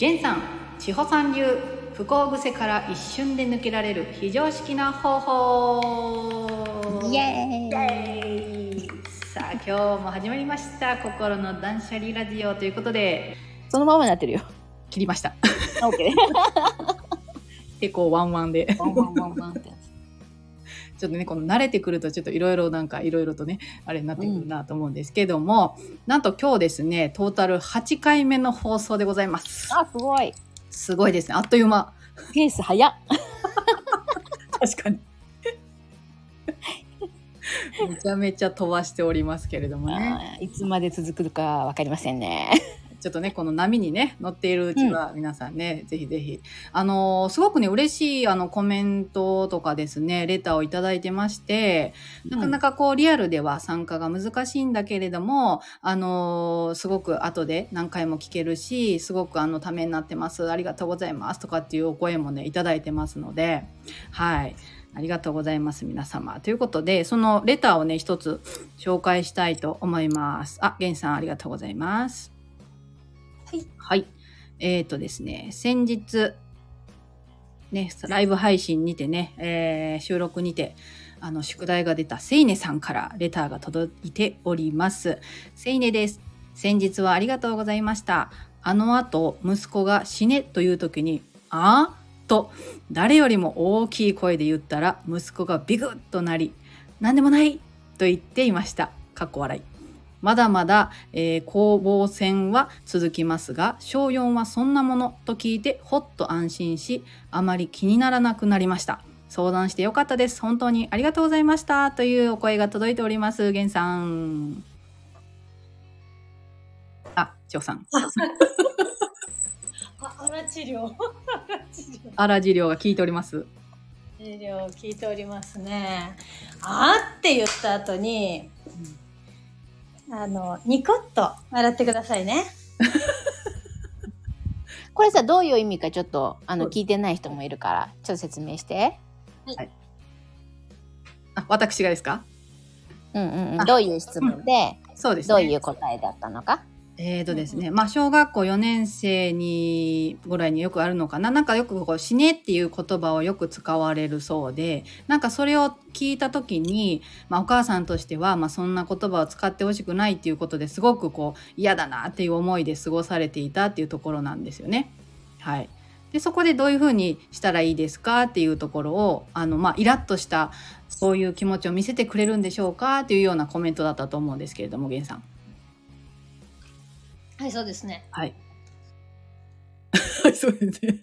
源さん千穂さん流不幸癖から一瞬で抜けられる非常識な方法イエーイさあ今日も始まりました心の断捨離ラジオということでそのままになってるよ。切りましたオッケー。結構ワンワンでワンワンワンワンって。ちょっとねこの慣れてくるとちょっといろいろなんかいろいろとねあれになってくるなと思うんですけども、なんと今日ですねトータル8回目の放送でございますあ、すごい。すごいですねあっという間ペース早っ。確かにめちゃめちゃ飛ばしておりますけれどもねいつまで続くかわかりませんね。ちょっとねこの波にね乗っているうちは皆さんね、ぜひぜひあのーすごくね嬉しいあのコメントとかですねレターをいただいてましてなかなかこうリアルでは参加が難しいんだけれども、あのーすごく後で何回も聞けるし、すごくあのためになってます。ありがとうございますとかっていうお声もね、いただいてますので、はい。ありがとうございます、皆様。ということで、そのレターをね、一つ紹介したいと思います。あ、ゲンさんありがとうございます。はい。はい。えっ、とですね、先日、ね、ライブ配信にてね、えー収録にて、あの、宿題が出たせいねさんからレターが届いております。せいねです。先日はありがとうございました。あの後、息子が死ねという時に、ああと、誰よりも大きい声で言ったら、息子がビクッとなり、なんでもないと言っていました。かっこ笑い。まだまだ、えー攻防戦は続きますが、小4はそんなものと聞いてほっと安心し、あまり気にならなくなりました。相談してよかったです。本当にありがとうございました。というお声が届いております。げんさん。あ、ちょうさん。あ、あら治療。あら治療。が聞いております。治療聞いておりますね。あーって言った後に、あの、ニコッと笑ってくださいね。これさ、どういう意味かちょっと、あの、聞いてない人もいるから、ちょっと説明して。あ、私がですか？うんうんうん。あどういう質問で、そうですね。どういう答えだったのか？えーとですね、まあ小学校4年生にぐらいによくあるのかななんかよくこう死ねっていう言葉をよく使われるそうでなんかそれを聞いた時に、まあ、お母さんとしては、まあ、そんな言葉を使ってほしくないっていうことですごくこう嫌だなっていう思いで過ごされていたっていうところなんですよね。はいでそこでどういうふうにしたらいいですかっていうところをあの、まあ、イラッとしたそういう気持ちを見せてくれるんでしょうかっていうようなコメントだったと思うんですけれども源さん。はい、そうですね。はい。はい、そうですね。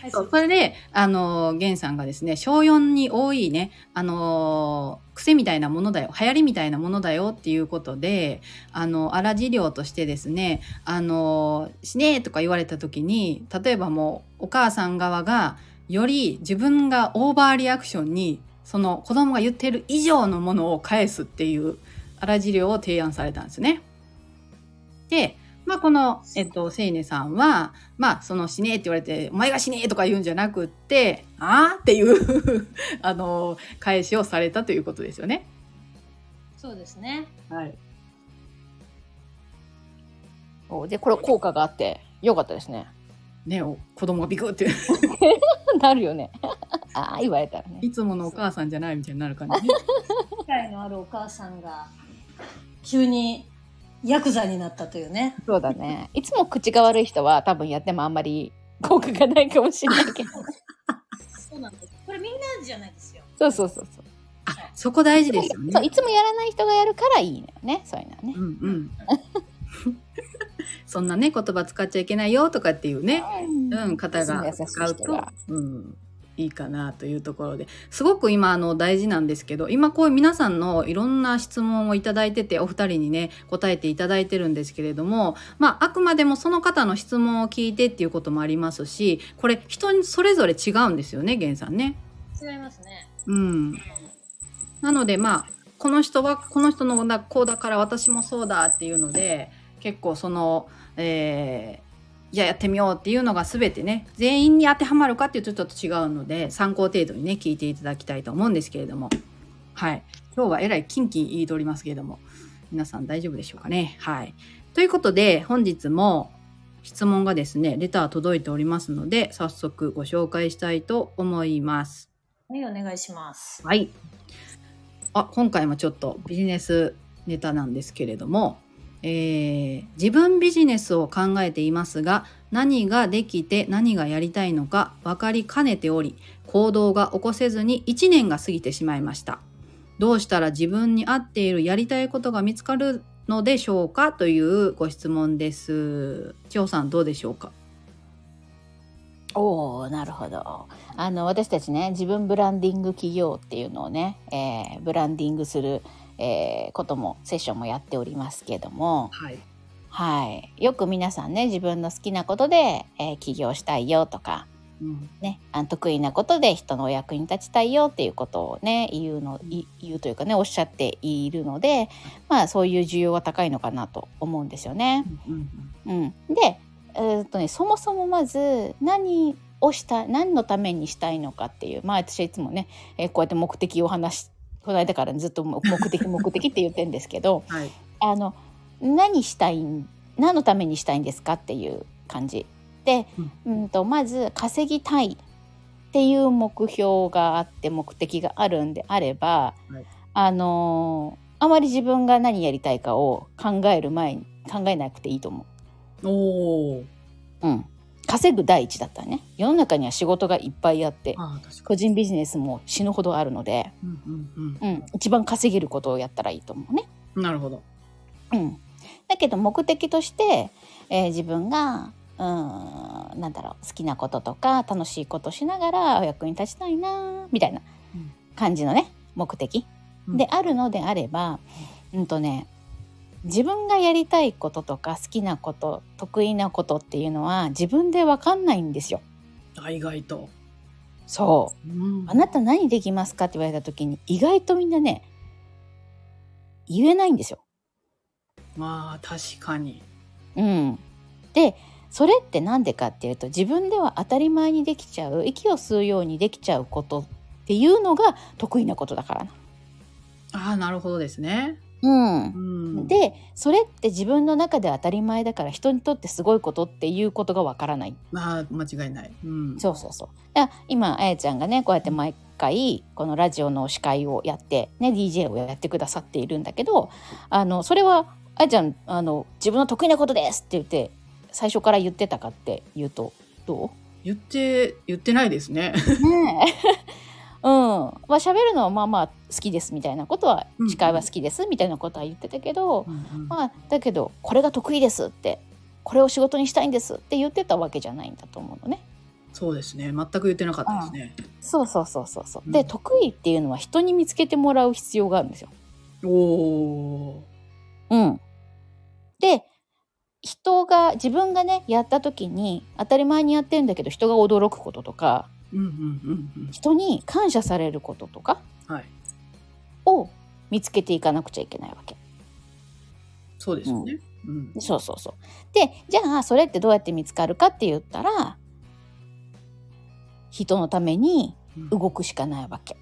はい、そうそれで、あの、ゲンさんがですね、小4に多いね、あの、癖みたいなものだよ、流行りみたいなものだよっていうことで、あの、荒治療としてですね、あの、死ねーとか言われた時に、例えばもう、お母さん側が、より自分がオーバーリアクションに、その子供が言ってる以上のものを返すっていう荒治療を提案されたんですね。で、まあ、この、えっと、せいねさんは、まあ、その死ねえって言われて、お前が死ねえとか言うんじゃなくって、ああっていう あの、返しをされたということですよね。そうですね。はい。おで、これ効果があって、よかったですね。ねお子供がビクって、なるよね。ああ、言われたらね。いつものお母さんじゃないみたいになる感じね。機会のあるお母さんが、急にヤクザになったというね。そうだね。いつも口が悪い人は多分やってもあんまり効果がないかもしれないけど。そうなんです。これみんなじゃないですよ。そうそうそうそう。あ、そこ大事ですよそう、ね。いつもやらない人がやるからいいのよね。そういうのはねう。んうん。そんなね、言葉使っちゃいけないよとかっていうね、うん、方が優しい使うとうん、いいかなというところですごく今あの大事なんですけど今こういう皆さんのいろんな質問をいただいててお二人にね答えていただいてるんですけれどもまああくまでもその方の質問を聞いてっていうこともありますしこれ人にそれぞれ違うんですよね源さんね。違いますね。うん、なのでまあこの人はこの人のだこうだから私もそうだっていうので結構その、えーじゃあやってみようっていうのが全てね全員に当てはまるかっていうとちょっと違うので参考程度にね聞いていただきたいと思うんですけれどもはい今日はえらいキンキン言いとりますけれども皆さん大丈夫でしょうかね？はいということで本日も質問がですね、レター届いておりますので、早速ご紹介したいと思います。はい、お願いします。はい。あ、今回もちょっとビジネスネタなんですけれども、えー自分ビジネスを考えていますが、何ができて何がやりたいのか分かりかねており、行動が起こせずに1年が過ぎてしまいました。どうしたら自分に合っているやりたいことが見つかるのでしょうか？というご質問です。千穂さんどうでしょうか？おおなるほどあの私たちね自分ブランディング企業っていうのをね、えーブランディングする、えーこともセッションもやっておりますけどもはい。はいよく皆さんね自分の好きなことで、えー起業したいよとかうん。ね、あの得意なことで人のお役に立ちたいよっていうことをね言うのい言うというかねおっしゃっているのでまあそういう需要は高いのかなと思うんですよね。うんうん、で、えーっとね、そもそもまず何をした何のためにしたいのかっていうまあ私はいつもね、えーこうやって目的を話しこの間からずっと目的目的って言ってるんですけど はい。あの何したいん？何のためにしたいんですかっていう感じで、うん、とまず稼ぎたいっていう目標があって目的があるんであれば、はいあのーあまり自分が何やりたいかを考える前に考えなくていいと思おお。う。うん、稼ぐ第一だったらね世の中には仕事がいっぱいあって個人ビジネスも死ぬほどあるので、に。うんうんうん、一番稼げることをやったらいいと思うね。うん。なるほど。うん、だけど目的として、えー自分がうんなんだろう好きなこととか楽しいことしながらお役に立ちたいなみたいなうん感じのね目的、うんであるのであれば、うんとね自分がやりたいこととか好きなこと得意なことっていうのは自分で分かんないんですよ。あ意外と。そううんあなた何できますかって言われた時に意外とみんなね言えないんですよ。まあ確かに。うん、でそれって何でかっていうと自分では当たり前にできちゃう息を吸うようにできちゃうことっていうのが得意なことだからな。ああなるほどですね。うんうん、でそれって自分の中で当たり前だから人にとってすごいことっていうことがわからない。まあ間違いない。うん、そうそうそう。だから今あやちゃんがねこうやって毎回このラジオの司会をやってね DJ をやってくださっているんだけどあのそれはあやちゃんあの自分の得意なことですって言って最初から言ってたかって言うとどう？言って言ってないですね。ねえ。うん、まあ喋るのはまあまあ好きですみたいなことはうん司会は好きですみたいなことは言ってたけど、うんうんまあだけどこれが得意ですってこれを仕事にしたいんですって言ってたわけじゃないんだと思うのね。そうですね。全く言ってなかったですね。そうそうそうそうそう。うんで得意っていうのは人に見つけてもらう必要があるんですよ。おおうん。で人が自分がねやった時に当たり前にやってるんだけど人が驚くこととか人に感謝されることとか。を見つけていかなくちゃいけないわけ。そうですよね。うん。そうそうそう。でじゃあそれってどうやって見つかるかって言ったら人のためにうん動くしかないわけ。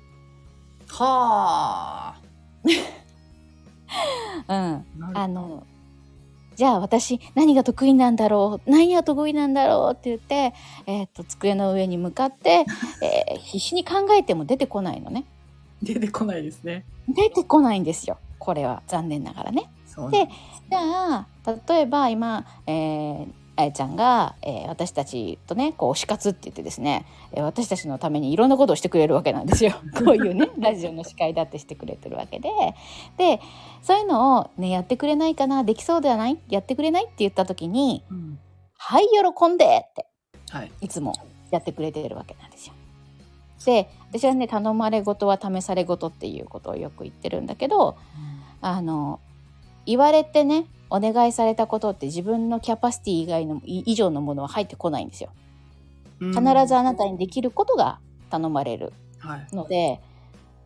はあ。うん、あのじゃあ私何が得意なんだろう？何が得意なんだろう？って言って、えー、と机の上に向かって、えー 必死に考えても出てこないのね。出てこないですね。出てこないんですよこれは残念ながらね。ですじゃあ例えば今、えーあやちゃんが、えー私たちとねこう推し活って言ってですね、えー私たちのためにいろんなことをしてくれるわけなんですよ。こういうねラジオの司会だってしてくれてるわけででそういうのを、ね、やってくれないかなできそうではない？やってくれない？って言った時にうん「はい喜んで!」ってはい。いつもやってくれてるわけなんですよ。で私はね頼まれ事は試され事っていうことをよく言ってるんだけどあの言われてねお願いされたことって自分のキャパシティ以外のい以上のものは入ってこないんですよ。うん必ずあなたにできることが頼まれるはい。ので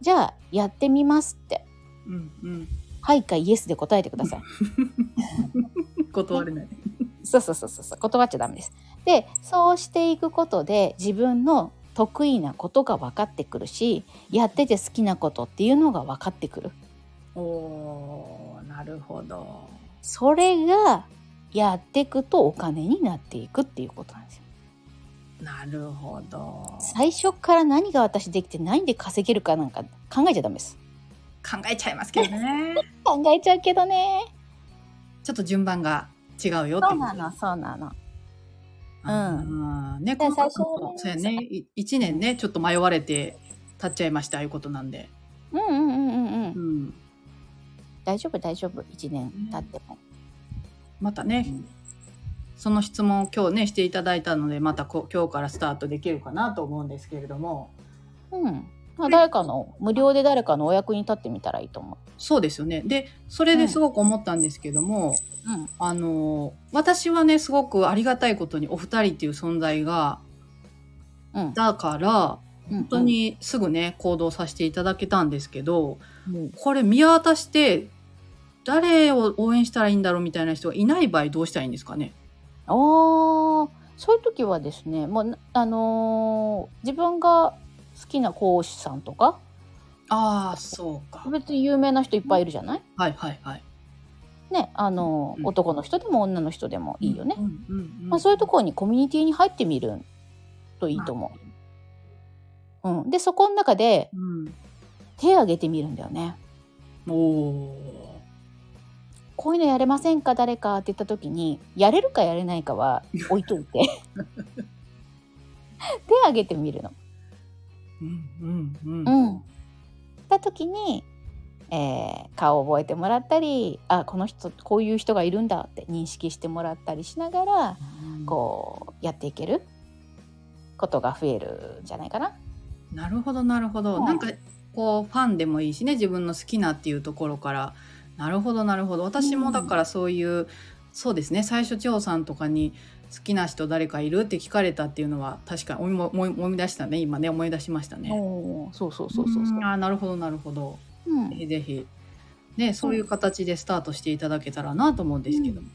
じゃあやってみますってうんうん。「はい」か「イエス」で答えてください。断れない。そうそうそうそうそう断っちゃダメです。でそうしていくことで自分の得意なことが分かってくるしやってて好きなことっていうのが分かってくる。おるほど。それがやっていくとお金になっていくっていうことなんですよ。なるほど。最初から何が私できて何で稼げるかなんか考えちゃダメです。考えちゃいますけどね。考えちゃうけどね。ちょっと順番が違うよ。そうなの、そうなの。うん。ね、最初そうやね。い一年ね、ちょっと迷われて立っちゃいました、ああいうことなんで。うんうんうんうんう。うんん。大丈夫大丈夫。1年経っても。またね、うんその質問を今日ね、していただいたので、またこ今日からスタートできるかなと思うんですけれども。うん。まあ、誰かの、無料で誰かのお役に立ってみたらいいと思そうですよね。で、それですごく思ったんですけども、う。うん。あの、私はね、すごくありがたいことにお二人っていう存在が、うん。だから、本本当、にすぐね、行動させていただけたんですけど、うんこれ見渡して、誰を応援したらいいんだろうみたいな人がいない場合どうしたらいいんですかね？あーそういう時はですね、もうな、あのー自分が好きな講師さんとか、ああ、そうか。別に有名な人いっぱいいるじゃない？はいはいはい。ね、あのーうん男の人でも女の人でもいいよね。うんうんうんまあ、そういうところにコミュニティに入ってみるといいと思う。うん。で、そこの中でうん。手を挙げてみるんだよね。おおこういうのやれませんか？誰かって言った時に、やれるかやれないかは 置いといて。手を挙げてみるの。ー。うんうんううん。ん。った時に、えー顔を覚えてもらったり、あ、この人、こういう人がいるんだって認識してもらったりしながら、こう、やっていけることが増えるんじゃないかな。なるほどなるほど、うんなんかこうファンでもいいしね自分の好きなっていうところからなるほどなるほど。私もだからそういう、そうですね。最初千穂さんとかに好きな人誰かいるって聞かれたっていうのは確かに思い思い思い出したね。今ね思い出しましたね。そうそうそうそうそう。うんあーなるほどなるほど。うん。ぜひぜひ。ねそういう形でスタートしていただけたらなと思うんですけど。も。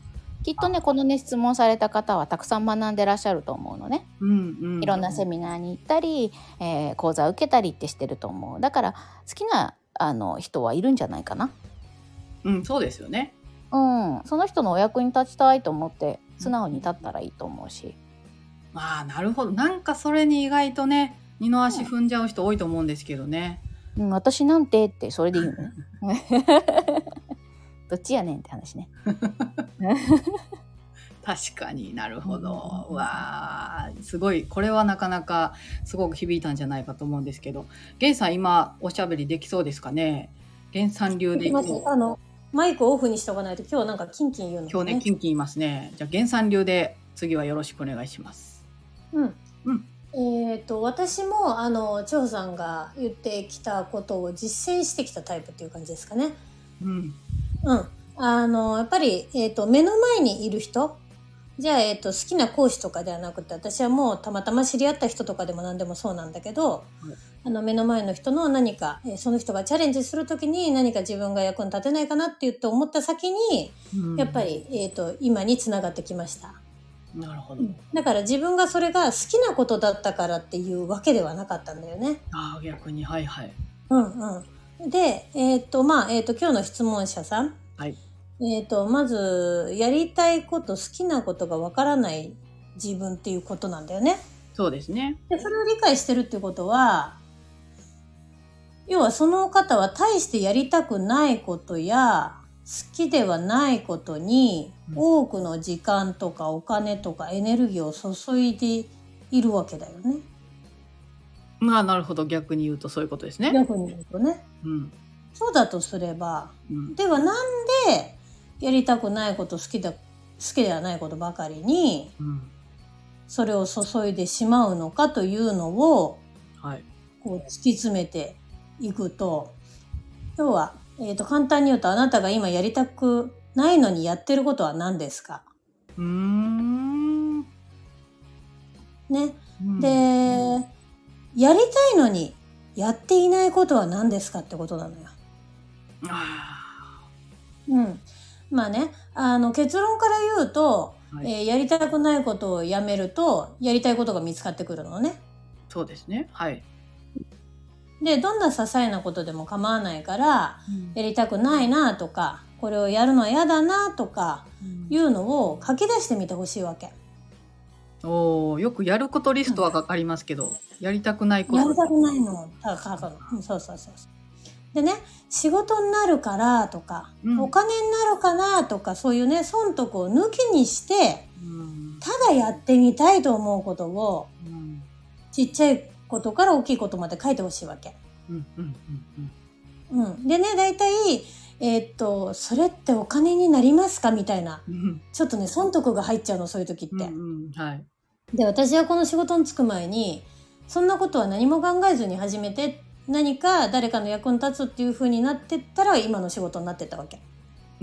きっとねこのね質問された方はたくさん学んでらっしゃると思うのね。うんうん。いろんなセミナーに行ったり、えー講座を受けたりってしてると思う。だから好きなあの人はいるんじゃないかなうんそうですよね。うんその人のお役に立ちたいと思って素直に立ったらいいと思うしまあなるほどなんかそれに意外とね二の足踏んじゃう人多いと思うんですけどね。うん、私なんてってそれでいいの？ね。どっちやねんって話ね。確かになるほど。うんうわーすごいこれはなかなかすごく響いたんじゃないかと思うんですけど源さん今おしゃべりできそうですかね？源さん流でいこあのマイクオフにしとかないと今日なんかキンキン言うの、う今日ねキンキンいますねじゃあ源さん流で次はよろしくお願いしますうん。うんえっ、と私もあの千穂さんが言ってきたことを実践してきたタイプっていう感じですかね。うんうん。あのやっぱりえっ、と目の前にいる人。じゃあ、えっと好きな講師とかではなくて私はもうたまたま知り合った人とかでも何でもそうなんだけど、あの目の前の人の何か、えーその人がチャレンジするときに何か自分が役に立てないかなって言って思った先にうんやっぱり、えっと今につながってきました。なるほど、だから自分がそれが好きなことだったからっていうわけではなかったんだよね。ああ逆にはいはいうんうん。で、えっ、と、まあ、えっ、と、今日の質問者さん。はいえっ、と、まず、やりたいこと、好きなことがわからない自分っていうことなんだよね。そうですねで、それを理解してるっていうことは、要はその方は大してやりたくないことや、好きではないことにうん。多くの時間とかお金とかエネルギーを注いでいるわけだよね。まあなるほど。逆に言うとそういうことですね。逆に言うとね。うん。そうだとすれば、うん。ではなんでやりたくないこと好きだ好きではないことばかりにうん。それを注いでしまうのかというのをはい。こう突き詰めていくと要は、えー、と簡単に言うとあなたが今やりたくないのにやってることは何ですか？うーんね。うんで、やりたいのにやっていないことは何ですかってことなのよ。あうん。まあね、あの結論から言うと、ーはいえーやりたくないことをやめるとやりたいことが見つかってくるのね。そうですねはいでどんな些細なことでも構わないからやりたくないなとかこれをやるのは嫌だなとかいうのを書き出してみてほしいわけ。おーよくやることリストはありますけど、やりたくないこと。やりたくないの。ただ書くの。うんそうそうそう。でね、仕事になるからとか、うんお金になるかなとか、そういうね、損得を抜きにして、うんただやってみたいと思うことを、うんちっちゃいことから大きいことまで書いてほしいわけ。うんうんうんうん。でね、大体、えーっと、それってお金になりますか？みたいな。うんちょっとね、損得が入っちゃうの、そういう時って。うんうんはいで、私はこの仕事に就く前に、そんなことは何も考えずに始めて、何か誰かの役に立つっていう風になってったら、今の仕事になってったわけ。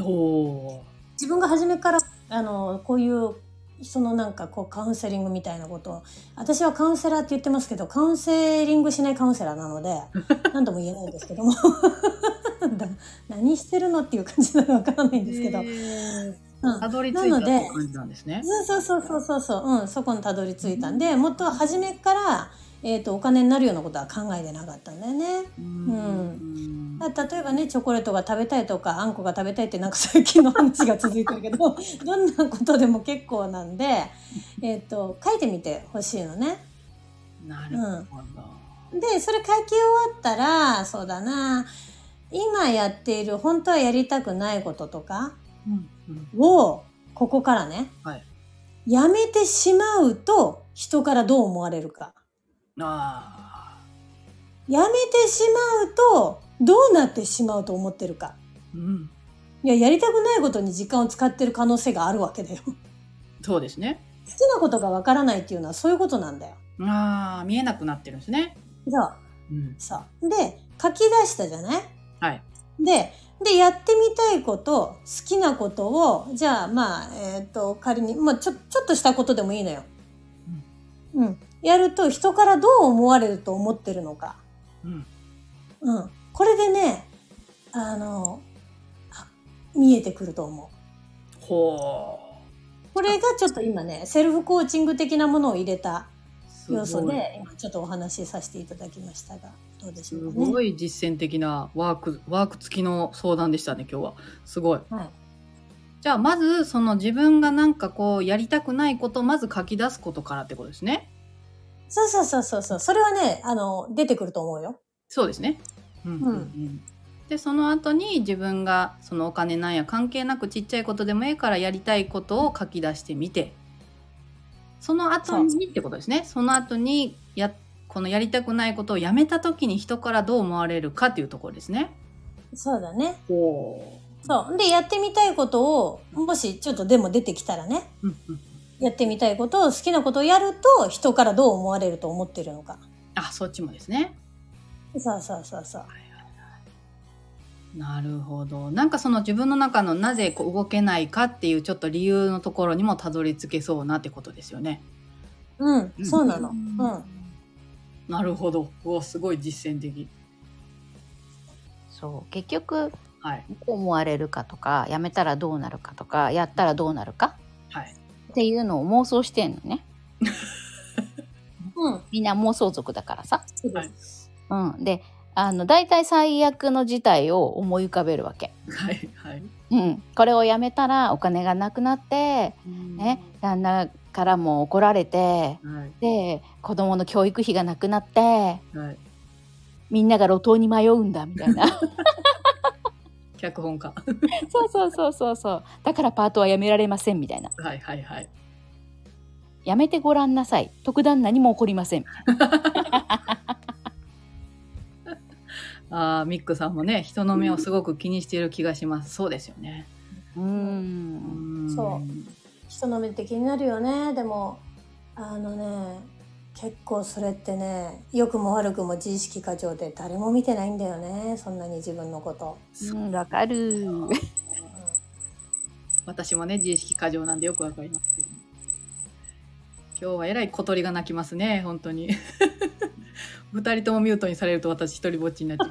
おお自分が初めから、あの、こういう、そのなんかこうカウンセリングみたいなこと。を私はカウンセラーって言ってますけどカウンセリングしないカウンセラーなので 何とも言えないんですけども。だ何してるのっていう感じなのわからないんですけど、うん。たどり着いたってなのでいう感じなんですね。そうそうそうそうそう、う。ん、そこにたどり着いた。ん。でもっと初めから、えー、とお金になるようなことは考えてなかったんだよね。うん例えばねチョコレートが食べたいとかあんこが食べたいってなんか最近の話が続いてるけど どんなことでも結構なんで、えー、と書いてみてほしいのね。なるほど。でそれ書き終わったらそうだな今やっている本当はやりたくないこととかうんうんをここからね、はいやめてしまうと人からどう思われるか。あやめてしまうとどうなってしまうと思ってるか。ーうんいや、やりたくないことに時間を使ってる可能性があるわけだよ。好そうですね。きなことがわからないっていうのはそういうことなんだよ。ああ見えなくなってるんですね。そう。うんそう。で、書き出したじゃない？はい。で、で、やってみたいこと、好きなことを、じゃあ、まあ、えっ、と、仮に、まあ、ちょ、ちょっとしたことでもいいのよ。うん。やると、人からどう思われると思ってるのか。うんうん。これでね、あの、あ見えてくると思う。ほこれがちょっと今ね、セルフコーチング的なものを入れたう。要素で、今ちょっとお話しさせていただきましたが、どうでしすょうかね。ごい実践的なワークワーク付きの相談でしたね今日は。すごい。はい。じゃあまずその自分がなんかこうやりたくないことをまず書き出すことからってことですね。そうそうそうそうそう。それはね、あの、出てくると思うよ。そうですね。うんうんうんでその後に自分がそのお金なんや関係なくちっちゃいことでもいいからやりたいことを書き出してみてその後にってことですねその後にやこのやりたくないことをやめた時に人からどう思われるかっていうところですね。そうだね。おそう。で、やってみたいことを、もしちょっとでも出てきたらね、うんうん、やってみたいことを、好きなことをやると、人からどう思われると思ってるのか。あそっちもですね。そうそうそうそう。なるほど。なんかその自分の中のなぜこう動けないかっていうちょっと理由のところにもたどり着けそうなってことですよね。うん、うんそうなの。うん。なるほど。おすごい実践的。そう結局はい。どう思われるかとかやめたらどうなるかとかやったらどうなるかはい。っていうのを妄想してんのねうん。みんな妄想族だからさ。うん、であの大体最悪の事態を思い浮かべるわけ。はい。はい。うん、これをやめたらお金がなくなって、ね、旦那からも怒られてはい。で子供の教育費がなくなってはい。みんなが路頭に迷うんだみたいな 脚本家。そうそうそうそうそうだからパートはやめられませんみたいなはい。はい。はい。やめてごらんなさい特段何も起こりません ああ、ミックさんもね、人の目をすごく気にしている気がします。そうですよね。ううんんそう人の目って気になるよね。でも、あのね、結構それってね、良くも悪くも自意識過剰で誰も見てないんだよね。そんなに自分のこと。うんわかる私もね、自意識過剰なんでよくわかりますけど。今日はえらい小鳥が鳴きますね、本当に。二人ともミュートにされると私一人ぼっちになっちゃう。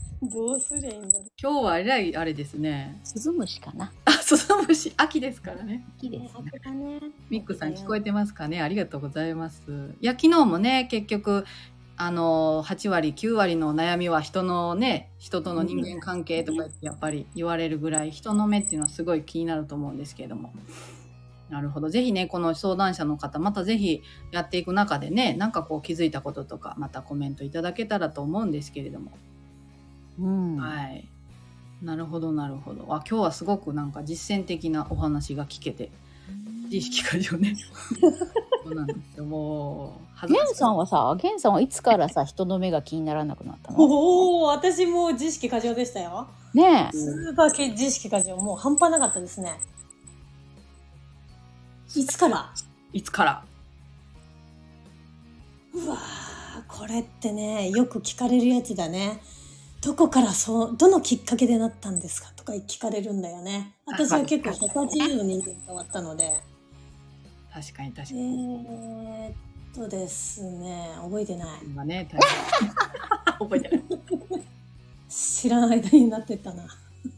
どうすりゃいいんだろ今日はえらいあれですね。スズムシかなあ、スズムシ、秋ですからね。好きですねう。ね。ミックさん聞こえてますかねありがとうございます。いや、昨日もね、結局、あの8割9割の悩みは人のね人との人間関係とかやっぱり言われるぐらい人の目っていうのはすごい気になると思うんですけれどもなるほどぜひねこの相談者の方またぜひやっていく中でねなんかこう気づいたこととかまたコメントいただけたらと思うんですけれども、うん。はい。なるほどなるほど。あ今日はすごくなんか実践的なお話が聞けて自意識過剰ね。そうなんですよ。もう恥ずかしいゲンさんはさ、ゲンさんはいつからさ、人の目が気にならなくなったの？おお私も自意識過剰でしたよ。ねえ。スーパー系自意識過剰。もう半端なかったですね。いつから？いつから？うわーこれってねよく聞かれるやつだねどこからそうどのきっかけでなったんですかとか聞かれるんだよね。私は結構180の人間変わったので。確かに確えかに、ー、っとですね覚えてない。今ね大変。覚えてない。知らない間になってったな。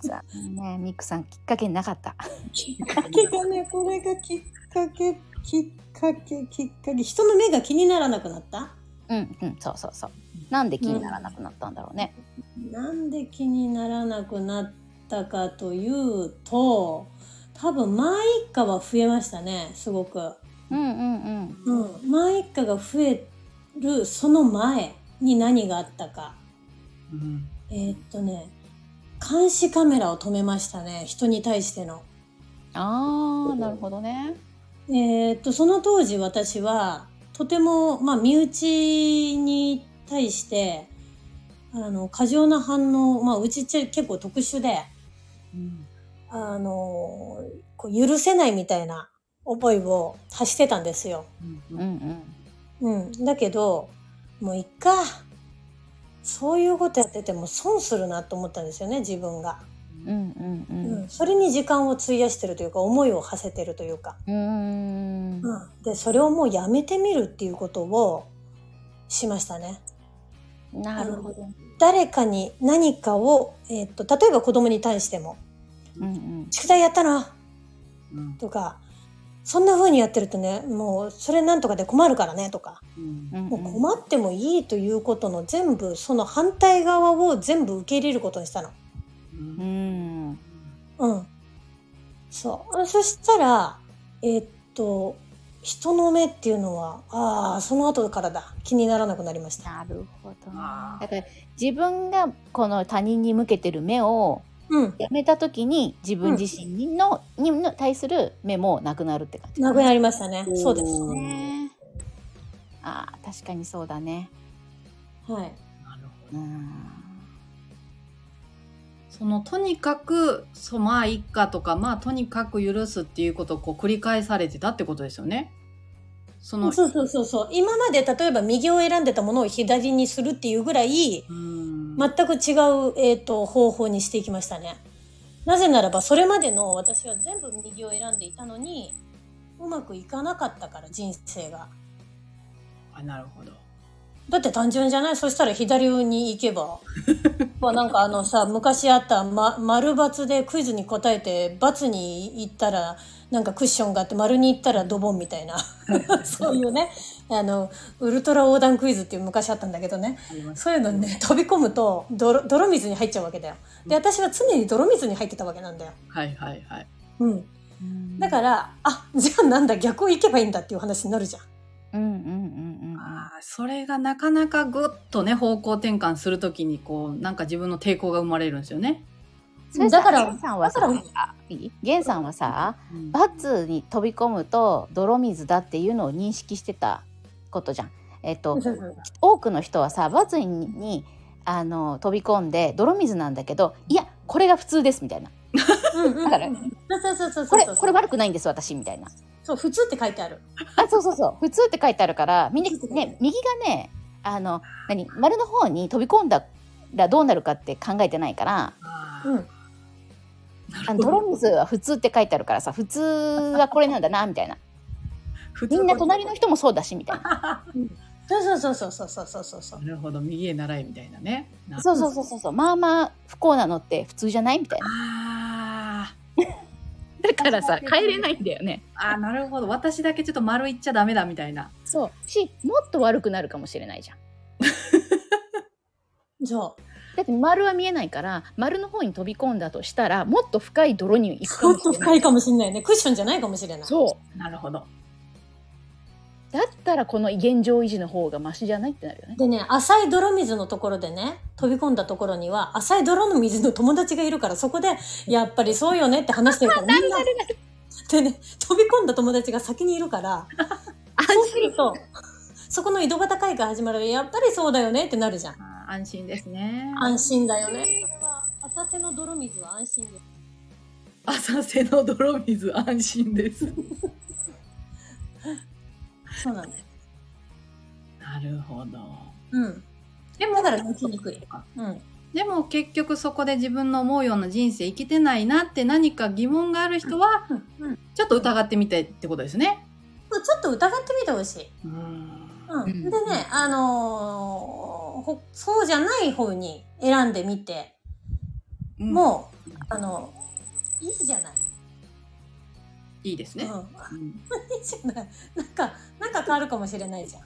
さねミックさん、きっかけなかった。きっかけがねこれがきっかけきっかけきっかけ人の目が気にならなくなった？うんうん、そうそうそう。なんで気にならなくなったんだろうね。なんで気にならなくなったかというと多分前一家は増えましたねすごく。うんうんうん。うん、前一家が増えるその前に何があったかうんえーっとね監視カメラを止めましたね人に対しての。ああ、なるほどね。えーっとその当時私はとても、まあ、身内に対してあの過剰な反応、まあ、うち結構特殊で。うんあのこう許せないみたいな思いを発してたんですよ。うんうんうん。うん。だけど、もういっか。そういうことやってても損するなと思ったんですよね、自分が。うんうんう。うんん。それに時間を費やしてるというか、思いを馳せてるというか。うーん。うん。で、それをもうやめてみるっていうことをしましたね。なるほど。誰かに何かを、えっと、例えば子供に対しても、うんうん。宿題やったのうんとか、そんな風にやってるとね、もうそれなんとかで困るからねとか、うんうんもう困ってもいいということの全部、その反対側を全部受け入れることにしたの。うんうん。うん。そう。そしたら、えーっと、人の目っていうのは、ああ、その後からだ。気にならなくなりました。なるほど。だから自分がこの他人に向けてる目をうん。やめた時に自分自身の,、にの対する目もなくなるって感じなくなりましたね。そうです。ね。ああ確かにそうだね。はい。なるほどうん。そのとにかくそうまあ一家とかまあとにかく許すっていうことをこう繰り返されてたってことですよね。そのそうそうそうそう。今まで例えば右を選んでたものを左にするっていうぐらい、うん全く違う、えー、と方法にしていきましたね。なぜならばそれまでの私は全部右を選んでいたのにうまくいかなかったから人生が。あなるほど。だって単純じゃない？そしたら左に行けば。まあなんかあのさ昔あった、ま、丸×でクイズに答えて×に行ったらなんかクッションがあって丸に行ったらドボンみたいな そういうねあのウルトラ横断クイズっていう昔あったんだけどねそういうのにね飛び込むと泥泥水に入っちゃうわけだよ。で私は常に泥水に入ってたわけなんだよ。はいはいはい。うん、だからあじゃあなんだ逆を行けばいいんだっていう話になるじゃん。うんうんうんうんあそれがなかなかぐっとね方向転換するときにこうなんか自分の抵抗が生まれるんですよね。だからさんはさだからあいい？ゲンさんはさうん。バツに飛び込むと泥水だっていうのを認識してたことじゃん。えっと多くの人はさバツににあの飛び込んで泥水なんだけどいやこれが普通ですみたいな。だからそうそうそうそうこれこれ悪くないんです私みたいな。そう普通って書いてある。あそうそうそう。普通って書いてあるからみんなね右がねあの何？丸の方に飛び込んだらどうなるかって考えてないからうんあの泥水は普通って書いてあるからさ普通はこれなんだなみたいな。みんな隣の人もそうだしみたいな。そうそうそうそうそうそうそうそう。なるほど。右へ習いみたいなね。な。そうそうそうそうそう。まあまあ不幸なのって普通じゃないみたいな。あ だからさ帰れないんだよね。ーあーなるほど。私だけちょっと丸いっちゃダメだみたいな。そう。しもっと悪くなるかもしれないじゃん。そう。だって丸は見えないから丸の方に飛び込んだとしたらもっと深い泥に行くかももしれないっと深いかもしれないね。クッションじゃないかもしれない。そうなるほど。だったらこの現状維持の方がマシじゃないってなるよねでね、浅い泥水のところでね、飛び込んだところには、浅い泥の水の友達がいるから、そこで、やっぱりそうよねって話してるから、みんな、でね、飛び込んだ友達が先にいるから、そうすると、そこの井戸端会が始まると、やっぱりそうだよねってなるじゃん。安心ですね。安心だよね。浅瀬の泥水は安心です。浅瀬の泥水安心です。そうなんです。なるほど。うん。でもだから抜きにくい。うん。でも結局そこで自分の思うような人生生きてないなって何か疑問がある人は。ちょっと疑ってみてってことですね。ちょっと疑ってみてほしい。うんうん。うんでね、あのーほそうじゃない方に選んでみて、もう、あの、いいじゃない。いいですね。うん。うんいいじゃない。なんか、なんか変わるかもしれないじゃん。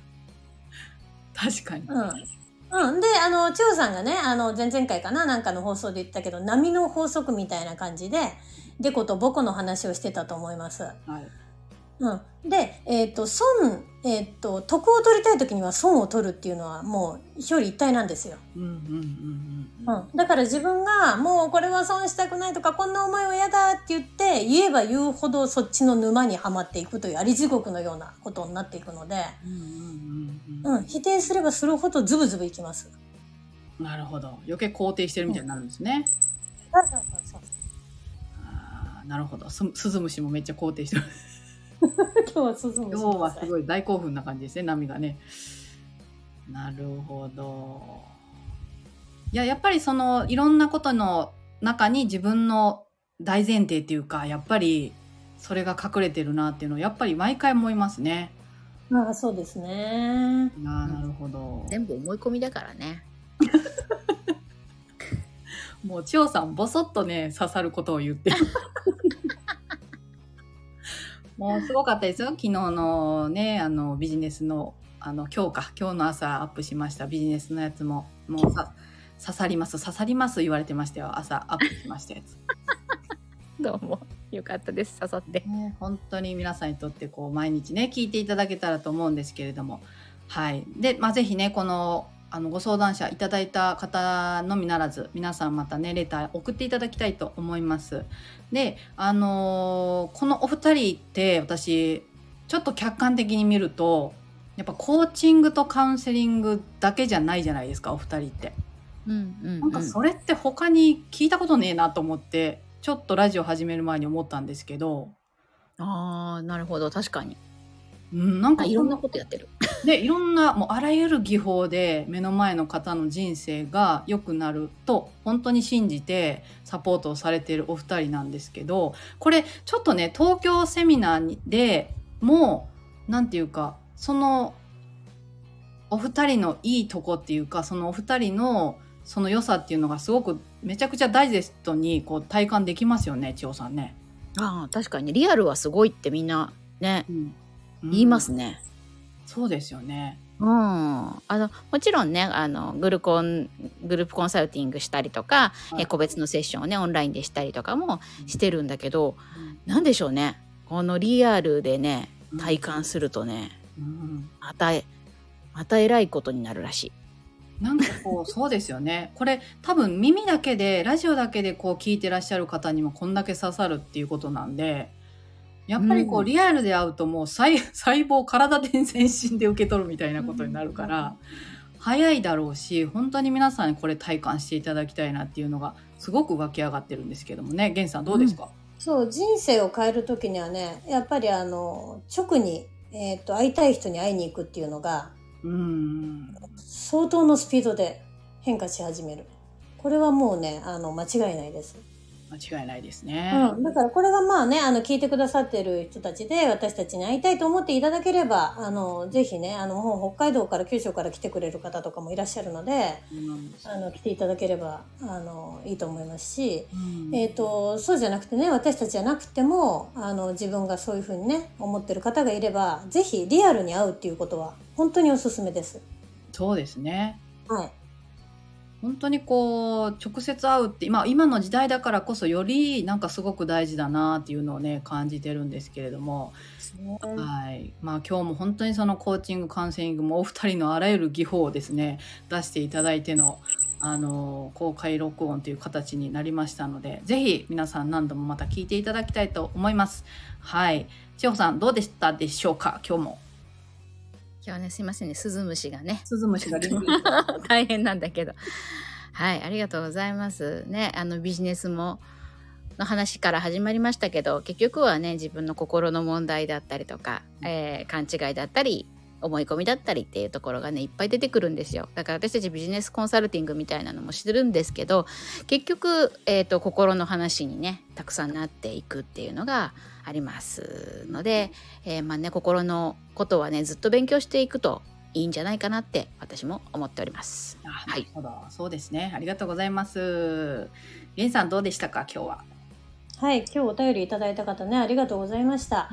確かに。うん。うん。で、あの、千代さんがね、あの、前々回かな、なんかの放送で言ったけど、波の法則みたいな感じで、デコとボコの話をしてたと思います。はい。うん。で、えっ、と、損、えっ、と、得を取りたい時には損を取るっていうのはもう表裏一体なんですよ。うんうんうんうんうん。だから自分が、もうこれは損したくないとか、こんな思いは嫌だって言って、言えば言うほどそっちの沼にはまっていくというあり地獄のようなことになっていくので、うん。否定すればするほどズブズブいきます。なるほど。余計肯定してるみたいになるんですね。そうそうそうそう。あーなるほど。すスズムシもめっちゃ肯定してる。今日は鈴今日はすごい大興奮な感じですね、波がね。なるほど。いや、やっぱりそのいろんなことの中に自分の大前提っていうか、やっぱりそれが隠れてるなっていうのをやっぱり毎回思いますね。ああ、そうですね。あーなるほど。全部思い込みだからね もう千代さんボソッとね刺さることを言ってるもうすごかったですよ。昨日のねあのビジネスのあの今日か今日の朝アップしました。ビジネスのやつももうさ刺さります。刺さります言われてましたよ。朝アップしましたやつ、どうも。よかったです。刺さって。ね、本当に皆さんにとってこう毎日ね聞いていただけたらと思うんですけれども。はい。で、まあ、ぜひねこのあのご相談者いただいた方のみならず皆さんまたねレター送っていただきたいと思います。であのーこのお二人って私ちょっと客観的に見るとやっぱコーチングとカウンセリングだけじゃないじゃないですかお二人って。うんうん、なんかそれって他に聞いたことねえなと思ってちょっとラジオ始める前に思ったんですけど。ああなるほど。確かにうんなんかあいろんなことやってる。でいろんなもうあらゆる技法で目の前の方の人生が良くなると本当に信じてサポートをされているお二人なんですけどこれちょっとね東京セミナーにでもうなんていうかそのお二人のいいとこっていうかそのお二人のその良さっていうのがすごくめちゃくちゃダイジェストにこう体感できますよね千代さんね。ああ確かにリアルはすごいってみんなね。うん言いますね、そうですよね。うん、あのもちろんねあのグルコングループコンサルティングしたりとか、はい。え個別のセッションをねオンラインでしたりとかもしてるんだけど、なんでしょうね。このリアルでね体感するとねうん。またまた偉いことになるらしい。なんかこうそうですよね。これ多分耳だけでラジオだけでこう聞いてらっしゃる方にもこんだけ刺さるっていうことなんでやっぱりこう、うん。リアルで会うともう細 細胞体で全身で受け取るみたいなことになるから、早いだろうし本当に皆さんにこれ体感していただきたいなっていうのがすごく湧き上がってるんですけどもね。源さんどうですか、そう、人生を変えるときにはね、やっぱりあの、直に、えっ、と、会いたい人に会いに行くっていうのが、うん。相当のスピードで変化し始める。これはもうね、あの、間違いないです。間違いないですね。うん。だからこれがまあね、あの、聞いてくださってる人たちで、私たちに会いたいと思っていただければ、あの、ぜひね、あの、もう北海道から九州から来てくれる方とかもいらっしゃるので、そうなんあの、来ていただければ、あの、いいと思いますし、うんえー、とそうじゃなくてね私たちじゃなくてもあの自分がそういうふうにね思ってる方がいればぜひリアルに会うっていうことは本当におすすめです。そうですね。はい。本当にこう直接会うって今今の時代だからこそよりなんかすごく大事だなっていうのをね感じてるんですけれども、はい。まあ、今日も本当にそのコーチングカウンセリングもお二人のあらゆる技法をですね出していただいてのあの公開録音という形になりましたのでぜひ皆さん何度もまた聞いていただきたいと思います。はい。千穂さんどうでしたでしょうか？今日も今日はね、すいませんね、スズムシがね、スズムシが 大変なんだけど。はい、ありがとうございます。ね、あのビジネスも、の話から始まりましたけど、結局はね、自分の心の問題だったりとか、えー勘違いだったり、思い込みだったりっていうところがね、いっぱい出てくるんですよ。だから私たちビジネスコンサルティングみたいなのもしてるんですけど、結局、えっ、と、心の話にね、たくさんなっていくっていうのがありますので、えーまあね、心のことはね、ずっと勉強していくといいんじゃないかなって私も思っております。あはないそうですね。ありがとうございます。ゲンさんどうでしたか？今日は。はい、今日お便りいただいた方ね、ありがとうございました。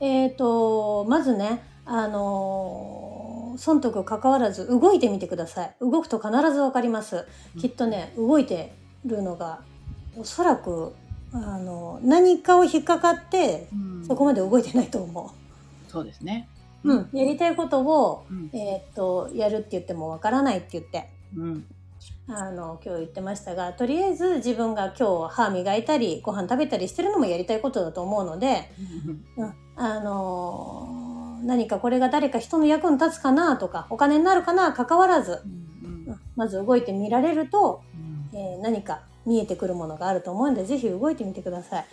えっ、と、まずね、あのー損得関わらず動いてみてください。動くと必ずわかります。きっとね、動いてるのが、おそらく、あの何かを引っかかって、そこまで動いてないと思そうですね。う。うん、やりたいことを、うん。えっ、と、やるって言ってもわからないって言って、うん。あの今日言ってましたがとりあえず自分が今日歯磨いたりご飯食べたりしてるのもやりたいことだと思うので、うん、あのー何かこれが誰か人の役に立つかなとかお金になるかな関わらず、うん。うん。まず動いてみられると、うん。えー何か見えてくるものがあると思うんでぜひ動いてみてください。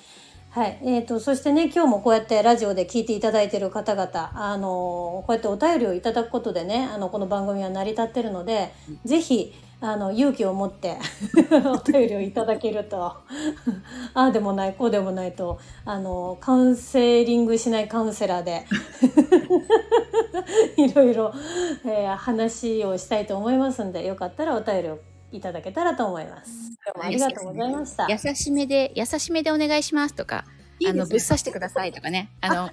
はい。えっ、と、そしてね、今日もこうやってラジオで聞いていただいている方々、あのーこうやってお便りをいただくことでね、あの、この番組は成り立ってるので、ぜひ、あの、勇気を持って お便りをいただけると、ああでもない、こうでもないと、あの、カウンセリングしないカウンセラーで、いろいろ、えー話をしたいと思いますんで、よかったらお便りをいただけたらと思います。どうもありがとうございました。優しめで、優しめでお願いしますとか、あの、いいですね。ぶっ刺してくださいとかね、あの、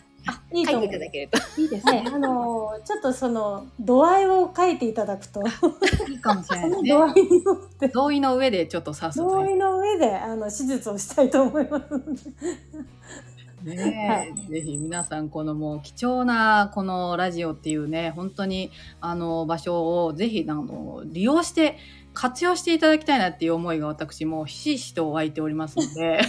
いいと思う。書いていただけると。いいですはい、ね。あのーちょっとその度合いを書いていただくと、いいかもしれそないね。の度合いによって、同意の上でちょっと指すと度合いの上であの手術をしたいと思います。ねえ、ぜひ皆さんこのもう貴重なこのラジオっていうね本当にあの場所をぜひあの利用して活用していただきたいなっていう思いが私もうひしひしと湧いておりますので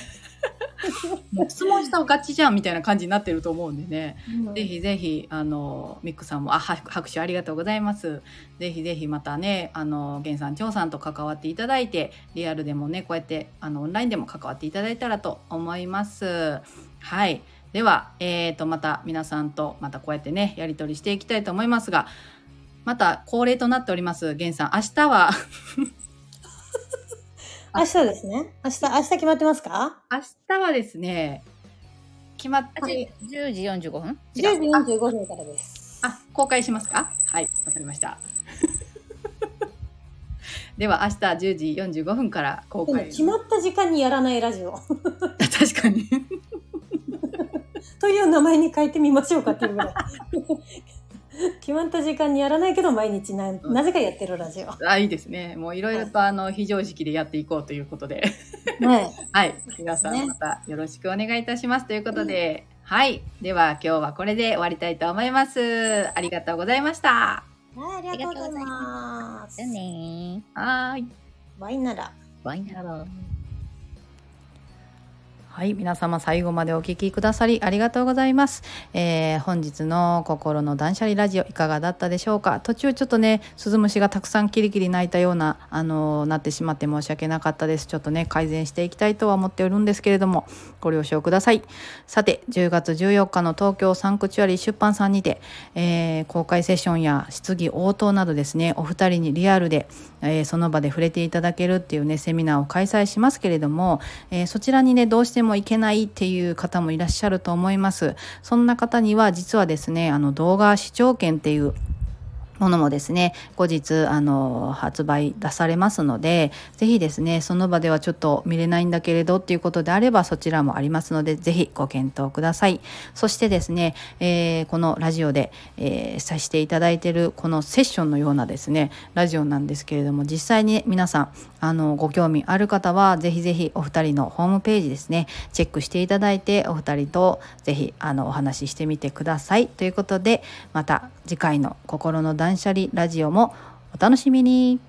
もう質問したガチじゃんみたいな感じになってると思うんでね、ぜひぜひあのミックさんもあは拍手ありがとうございます。ぜひぜひまたねあの源さん張さんと関わっていただいてリアルでもねこうやってあのオンラインでも関わっていただいたらと思います。はい。では、えー、とまた皆さんとまたこうやってねやり取りしていきたいと思いますがまた恒例となっております源さん明日は 明日ですね。明日、明日決まってますか？明日はですね決まって10時45分 ?10 時45分からです。あ、公開しますか？はい、わかりました。では明日10時45分から公開。決まった時間にやらないラジオ 確かに。という名前に変えてみましょうかっていうぐらい。決まった時間にやらないけど毎日ななぜかやってるラジオ。はあ、いいですね。もういろいろとあの非常識でやっていこうということで。い。はい、皆さんねまたよろしくお願いいたしますということで、はい、では今日はこれで終わりたいと思います。ありがとうございました。はい、ありがとうございますじゃ。あねはーい。バイなら。ー。バイナラはい、皆様最後までお聞きくださりありがとうございます。えー本日の心の断捨離ラジオいかがだったでしょうか？途中ちょっとね、スズムシがたくさんキリキリ鳴いたような、あのーなってしまって申し訳なかったです。ちょっとね、改善していきたいとは思っておるんですけれども、ご了承ください。さて、10月14日の東京サンクチュアリ出版さんにて、えー公開セッションや質疑応答などですね、お二人にリアルで、えその場で触れていただけるっていうね、セミナーを開催しますけれども、えそちらにね、どうしてもも行けないっていう方もいらっしゃると思います。そんな方には実はですね、あの動画視聴券っていうものもですね後日あの発売出されますので是非ですねその場ではちょっと見れないんだけれどっていうことであればそちらもありますので是非ご検討ください。そしてですね、えー、このラジオで、えー、させていただいているこのセッションのようなですねラジオなんですけれども実際に皆さんあのご興味ある方は是非是非お二人のホームページですねチェックしていただいてお二人と是非あのお話ししてみてください。ということでまた次回の心の断捨離ラジオもお楽しみに。